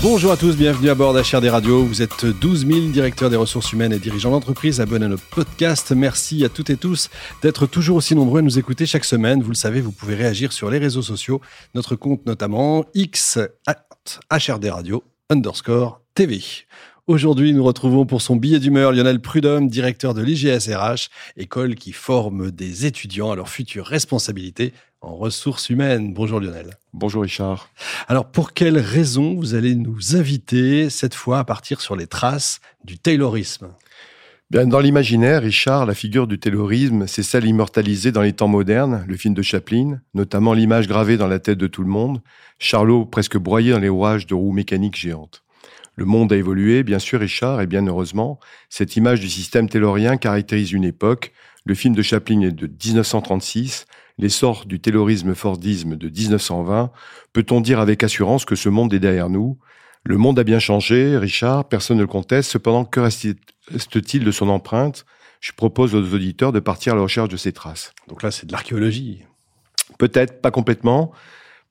Bonjour à tous, bienvenue à bord d'HRD Radio. Vous êtes 12 000 directeurs des ressources humaines et dirigeants d'entreprise abonnés à notre podcast. Merci à toutes et tous d'être toujours aussi nombreux à nous écouter chaque semaine. Vous le savez, vous pouvez réagir sur les réseaux sociaux, notre compte notamment X HRD Radio underscore TV. Aujourd'hui, nous retrouvons pour son billet d'humeur Lionel Prudhomme, directeur de l'IGSRH, école qui forme des étudiants à leur future responsabilité en ressources humaines. Bonjour Lionel. Bonjour Richard. Alors pour quelles raisons vous allez nous inviter cette fois à partir sur les traces du taylorisme? Bien, dans l'imaginaire, Richard, la figure du taylorisme, c'est celle immortalisée dans les temps modernes, le film de Chaplin, notamment l'image gravée dans la tête de tout le monde, Charlot presque broyé dans les rouages de roues mécaniques géantes. Le monde a évolué, bien sûr, Richard, et bien heureusement. Cette image du système taylorien caractérise une époque. Le film de Chaplin est de 1936. L'essor du taylorisme fordisme de 1920. Peut-on dire avec assurance que ce monde est derrière nous? Le monde a bien changé, Richard, personne ne le conteste. Cependant, que reste-t-il de son empreinte? Je propose aux auditeurs de partir à la recherche de ces traces. Donc là, c'est de l'archéologie. Peut-être, pas complètement.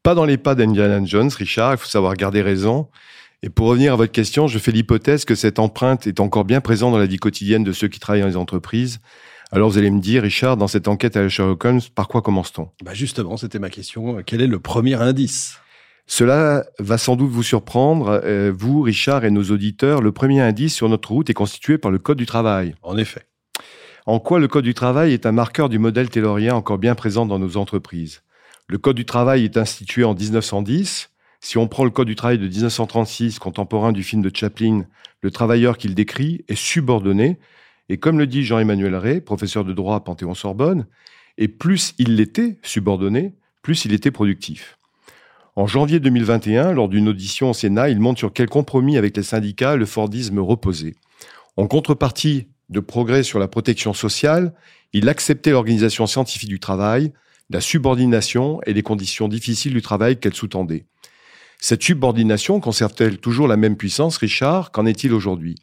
Pas dans les pas d'Indiana Jones, Richard, il faut savoir garder raison. Et pour revenir à votre question, je fais l'hypothèse que cette empreinte est encore bien présente dans la vie quotidienne de ceux qui travaillent dans les entreprises. Alors vous allez me dire, Richard, dans cette enquête à Sherlock Holmes, par quoi commence-t-on? Bah Justement, c'était ma question. Quel est le premier indice? Cela va sans doute vous surprendre, euh, vous, Richard, et nos auditeurs. Le premier indice sur notre route est constitué par le Code du travail. En effet. En quoi le Code du travail est un marqueur du modèle taylorien encore bien présent dans nos entreprises? Le Code du travail est institué en 1910. Si on prend le Code du travail de 1936, contemporain du film de Chaplin, le travailleur qu'il décrit est subordonné, et comme le dit Jean-Emmanuel Ray, professeur de droit à Panthéon-Sorbonne, et plus il l'était subordonné, plus il était productif. En janvier 2021, lors d'une audition au Sénat, il montre sur quel compromis avec les syndicats le Fordisme reposait. En contrepartie de progrès sur la protection sociale, il acceptait l'organisation scientifique du travail, la subordination et les conditions difficiles du travail qu'elle sous-tendait. Cette subordination conserve-t-elle toujours la même puissance, Richard? Qu'en est-il aujourd'hui?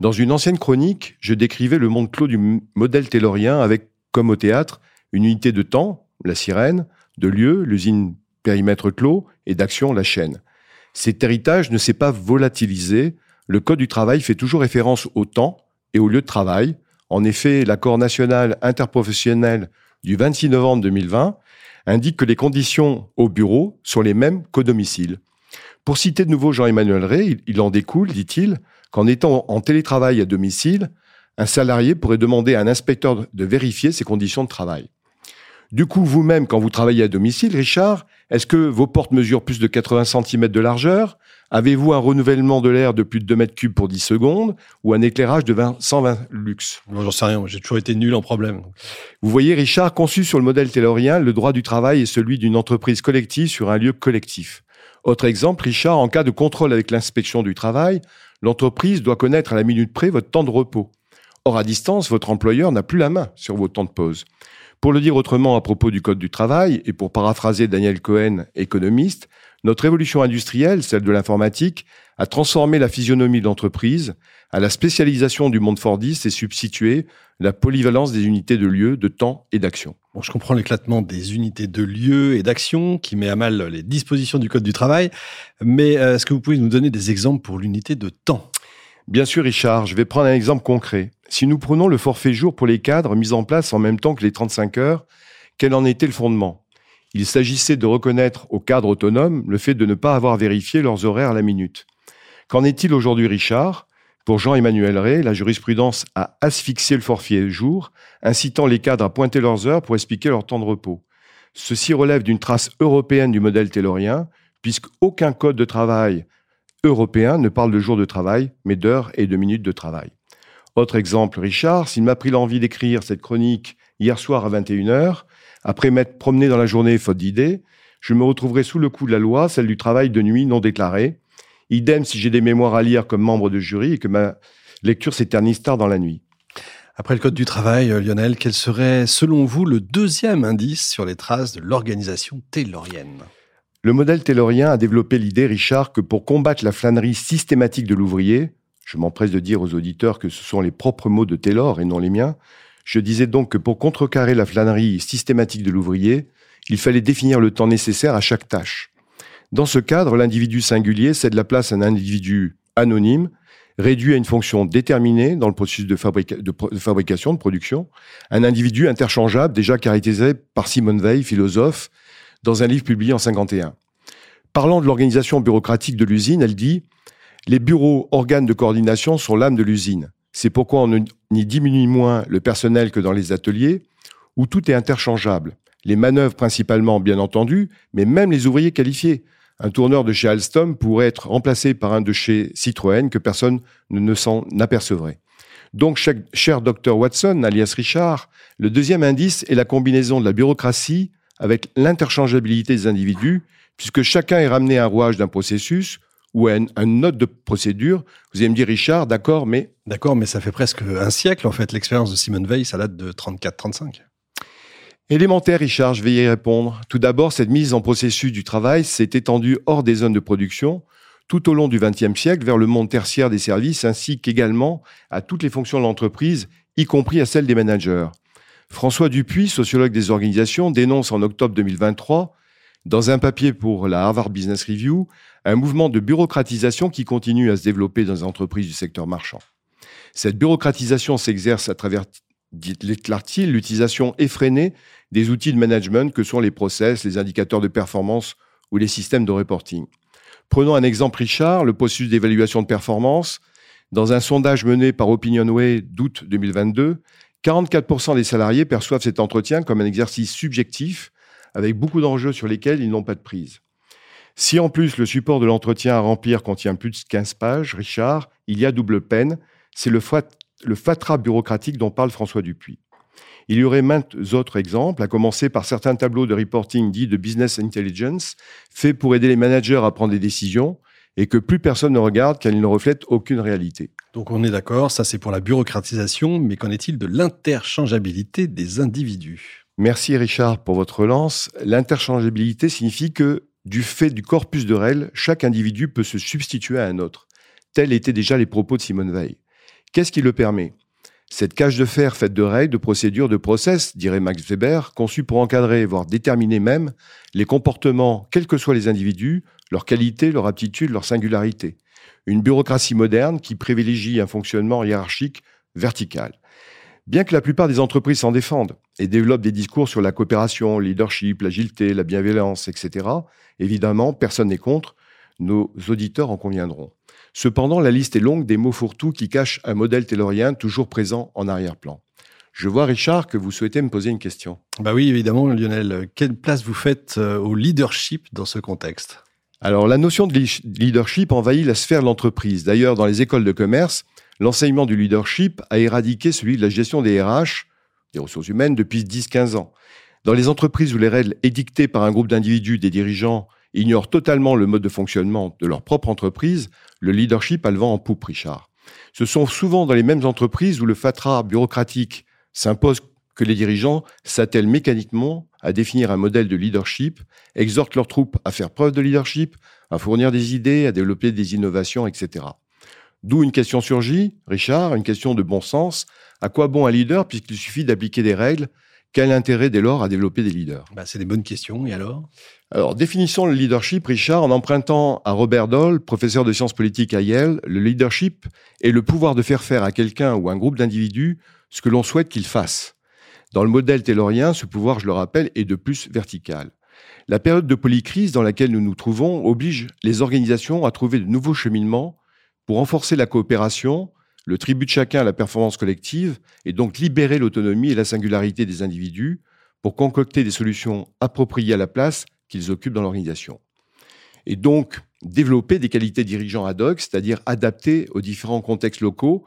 Dans une ancienne chronique, je décrivais le monde clos du modèle taylorien avec, comme au théâtre, une unité de temps, la sirène, de lieu, l'usine périmètre clos, et d'action, la chaîne. Cet héritage ne s'est pas volatilisé. Le Code du travail fait toujours référence au temps et au lieu de travail. En effet, l'accord national interprofessionnel du 26 novembre 2020 indique que les conditions au bureau sont les mêmes qu'au domicile. Pour citer de nouveau Jean-Emmanuel Ray, il en découle, dit-il, qu'en étant en télétravail à domicile, un salarié pourrait demander à un inspecteur de vérifier ses conditions de travail. Du coup, vous-même, quand vous travaillez à domicile, Richard, est-ce que vos portes mesurent plus de 80 cm de largeur Avez-vous un renouvellement de l'air de plus de 2 mètres cubes pour 10 secondes ou un éclairage de 120 lux Non, j'en sais rien. J'ai toujours été nul en problème. Vous voyez, Richard, conçu sur le modèle taylorien, le droit du travail est celui d'une entreprise collective sur un lieu collectif. Autre exemple, Richard, en cas de contrôle avec l'inspection du travail, l'entreprise doit connaître à la minute près votre temps de repos. Or, à distance, votre employeur n'a plus la main sur vos temps de pause. Pour le dire autrement à propos du Code du travail, et pour paraphraser Daniel Cohen, économiste, notre évolution industrielle, celle de l'informatique, a transformé la physionomie de l'entreprise, à la spécialisation du monde fordiste et substitué la polyvalence des unités de lieu, de temps et d'action. Bon, je comprends l'éclatement des unités de lieu et d'action qui met à mal les dispositions du Code du travail, mais euh, est-ce que vous pouvez nous donner des exemples pour l'unité de temps? Bien sûr, Richard, je vais prendre un exemple concret. Si nous prenons le forfait jour pour les cadres mis en place en même temps que les 35 heures, quel en était le fondement? Il s'agissait de reconnaître aux cadres autonomes le fait de ne pas avoir vérifié leurs horaires à la minute. Qu'en est-il aujourd'hui, Richard? Pour Jean-Emmanuel Ray, la jurisprudence a asphyxié le forfait jour, incitant les cadres à pointer leurs heures pour expliquer leur temps de repos. Ceci relève d'une trace européenne du modèle taylorien, puisqu'aucun code de travail européen ne parle de jours de travail, mais d'heures et de minutes de travail. Autre exemple, Richard, s'il m'a pris l'envie d'écrire cette chronique hier soir à 21h, après m'être promené dans la journée faute d'idées, je me retrouverai sous le coup de la loi, celle du travail de nuit non déclaré. Idem si j'ai des mémoires à lire comme membre de jury et que ma lecture s'éternise tard dans la nuit. Après le Code du travail, euh, Lionel, quel serait, selon vous, le deuxième indice sur les traces de l'organisation taylorienne? Le modèle taylorien a développé l'idée, Richard, que pour combattre la flânerie systématique de l'ouvrier, je m'empresse de dire aux auditeurs que ce sont les propres mots de Taylor et non les miens, je disais donc que pour contrecarrer la flânerie systématique de l'ouvrier, il fallait définir le temps nécessaire à chaque tâche. Dans ce cadre, l'individu singulier cède la place à un individu anonyme, réduit à une fonction déterminée dans le processus de, fabrication, de production, un individu interchangeable déjà caractérisé par Simone Veil, philosophe, dans un livre publié en 51. Parlant de l'organisation bureaucratique de l'usine, elle dit Les bureaux, organes de coordination sont l'âme de l'usine. C'est pourquoi on n'y diminue moins le personnel que dans les ateliers, où tout est interchangeable. Les manœuvres principalement, bien entendu, mais même les ouvriers qualifiés. Un tourneur de chez Alstom pourrait être remplacé par un de chez Citroën que personne ne s'en apercevrait. Donc, cher docteur Watson, alias Richard, le deuxième indice est la combinaison de la bureaucratie avec l'interchangeabilité des individus, puisque chacun est ramené à un rouage d'un processus ou à une, note de procédure. Vous allez me dire, Richard, d'accord, mais... D'accord, mais ça fait presque un siècle, en fait. L'expérience de Simone Veil, ça date de 34-35. Élémentaire, Richard, je vais y répondre. Tout d'abord, cette mise en processus du travail s'est étendue hors des zones de production tout au long du XXe siècle vers le monde tertiaire des services ainsi qu'également à toutes les fonctions de l'entreprise, y compris à celles des managers. François Dupuis, sociologue des organisations, dénonce en octobre 2023, dans un papier pour la Harvard Business Review, un mouvement de bureaucratisation qui continue à se développer dans les entreprises du secteur marchand. Cette bureaucratisation s'exerce à travers, déclare-t-il, l'utilisation effrénée des outils de management que sont les process, les indicateurs de performance ou les systèmes de reporting. Prenons un exemple Richard, le processus d'évaluation de performance. Dans un sondage mené par OpinionWay d'août 2022, 44% des salariés perçoivent cet entretien comme un exercice subjectif avec beaucoup d'enjeux sur lesquels ils n'ont pas de prise. Si en plus le support de l'entretien à remplir contient plus de 15 pages, Richard, il y a double peine, c'est le, le fatras bureaucratique dont parle François Dupuis. Il y aurait maintes autres exemples, à commencer par certains tableaux de reporting dits de business intelligence, faits pour aider les managers à prendre des décisions, et que plus personne ne regarde car ils ne reflètent aucune réalité. Donc on est d'accord, ça c'est pour la bureaucratisation, mais qu'en est-il de l'interchangeabilité des individus? Merci Richard pour votre relance. L'interchangeabilité signifie que, du fait du corpus de règles, chaque individu peut se substituer à un autre. Tels étaient déjà les propos de Simone Veil. Qu'est-ce qui le permet? Cette cage de fer faite de règles, de procédures, de process, dirait Max Weber, conçue pour encadrer, voire déterminer même, les comportements, quels que soient les individus, leur qualité, leur aptitude, leur singularité. Une bureaucratie moderne qui privilégie un fonctionnement hiérarchique vertical. Bien que la plupart des entreprises s'en défendent et développent des discours sur la coopération, le leadership, l'agilité, la bienveillance, etc., évidemment, personne n'est contre, nos auditeurs en conviendront. Cependant, la liste est longue des mots fourre-tout qui cachent un modèle taylorien toujours présent en arrière-plan. Je vois, Richard, que vous souhaitez me poser une question. Bah oui, évidemment, Lionel. Quelle place vous faites euh, au leadership dans ce contexte? Alors, la notion de leadership envahit la sphère de l'entreprise. D'ailleurs, dans les écoles de commerce, l'enseignement du leadership a éradiqué celui de la gestion des RH, des ressources humaines, depuis 10-15 ans. Dans les entreprises où les règles édictées par un groupe d'individus, des dirigeants, ignorent totalement le mode de fonctionnement de leur propre entreprise, le leadership a le vent en poupe, Richard. Ce sont souvent dans les mêmes entreprises où le fatras bureaucratique s'impose que les dirigeants s'attellent mécaniquement à définir un modèle de leadership, exhortent leurs troupes à faire preuve de leadership, à fournir des idées, à développer des innovations, etc. D'où une question surgit, Richard, une question de bon sens. À quoi bon un leader puisqu'il suffit d'appliquer des règles quel intérêt dès lors à développer des leaders? Bah, C'est des bonnes questions. Et alors? Alors, définissons le leadership, Richard, en empruntant à Robert Doll, professeur de sciences politiques à Yale. Le leadership est le pouvoir de faire faire à quelqu'un ou à un groupe d'individus ce que l'on souhaite qu'il fasse. Dans le modèle taylorien, ce pouvoir, je le rappelle, est de plus vertical. La période de polycrise dans laquelle nous nous trouvons oblige les organisations à trouver de nouveaux cheminements pour renforcer la coopération, le tribut de chacun à la performance collective et donc libérer l'autonomie et la singularité des individus pour concocter des solutions appropriées à la place qu'ils occupent dans l'organisation. Et donc développer des qualités dirigeants ad hoc, c'est-à-dire adaptées aux différents contextes locaux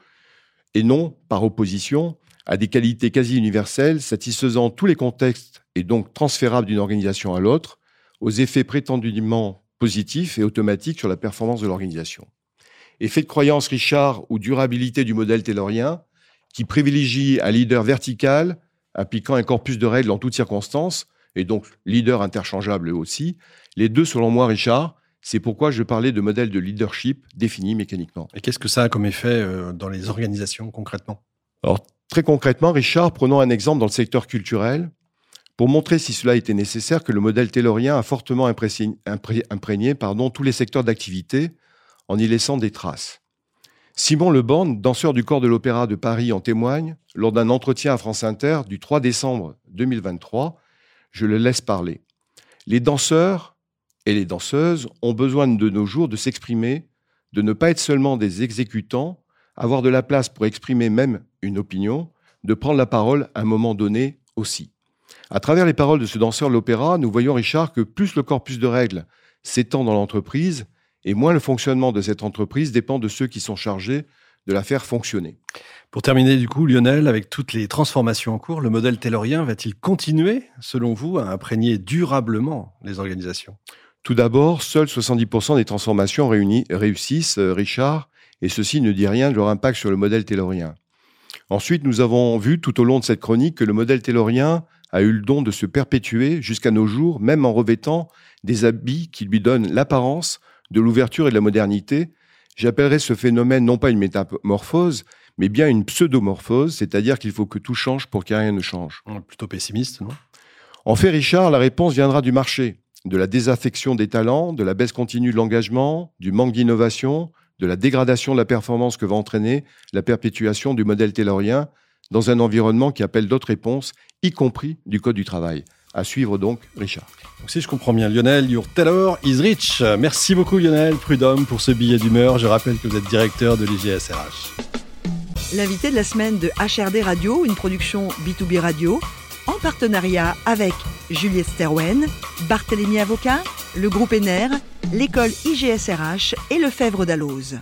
et non par opposition à des qualités quasi universelles satisfaisant tous les contextes et donc transférables d'une organisation à l'autre aux effets prétendument positifs et automatiques sur la performance de l'organisation. Effet de croyance Richard ou durabilité du modèle taylorien, qui privilégie un leader vertical, appliquant un corpus de règles en toutes circonstances, et donc leader interchangeable aussi. Les deux, selon moi, Richard, c'est pourquoi je parlais de modèle de leadership défini mécaniquement. Et qu'est-ce que ça a comme effet euh, dans les organisations concrètement? Alors, très concrètement, Richard, prenons un exemple dans le secteur culturel pour montrer si cela était nécessaire que le modèle taylorien a fortement imprégné, pardon, tous les secteurs d'activité en y laissant des traces. Simon Leborn, danseur du corps de l'Opéra de Paris, en témoigne lors d'un entretien à France Inter du 3 décembre 2023. Je le laisse parler. Les danseurs et les danseuses ont besoin de nos jours de s'exprimer, de ne pas être seulement des exécutants, avoir de la place pour exprimer même une opinion, de prendre la parole à un moment donné aussi. À travers les paroles de ce danseur de l'opéra, nous voyons, Richard, que plus le corpus de règles s'étend dans l'entreprise, et moins le fonctionnement de cette entreprise dépend de ceux qui sont chargés de la faire fonctionner. Pour terminer, du coup, Lionel, avec toutes les transformations en cours, le modèle taylorien va-t-il continuer, selon vous, à imprégner durablement les organisations? Tout d'abord, seuls 70% des transformations réunies réussissent, euh, Richard, et ceci ne dit rien de leur impact sur le modèle taylorien. Ensuite, nous avons vu tout au long de cette chronique que le modèle taylorien a eu le don de se perpétuer jusqu'à nos jours, même en revêtant des habits qui lui donnent l'apparence de l'ouverture et de la modernité. J'appellerais ce phénomène non pas une métamorphose, mais bien une pseudomorphose, c'est-à-dire qu'il faut que tout change pour que rien ne change. Plutôt pessimiste, non? En fait, Richard, la réponse viendra du marché, de la désaffection des talents, de la baisse continue de l'engagement, du manque d'innovation, de la dégradation de la performance que va entraîner la perpétuation du modèle taylorien dans un environnement qui appelle d'autres réponses, y compris du Code du travail. À suivre donc, Richard. Donc, si je comprends bien, Lionel, your Taylor is rich. Merci beaucoup, Lionel Prudhomme, pour ce billet d'humeur. Je rappelle que vous êtes directeur de l'IGSRH. L'invité de la semaine de HRD Radio, une production B2B Radio, en partenariat avec Juliette Sterwen, Barthélémy Avocat, le groupe ENER, l'école IGSRH et le Fèvre d'Alloz.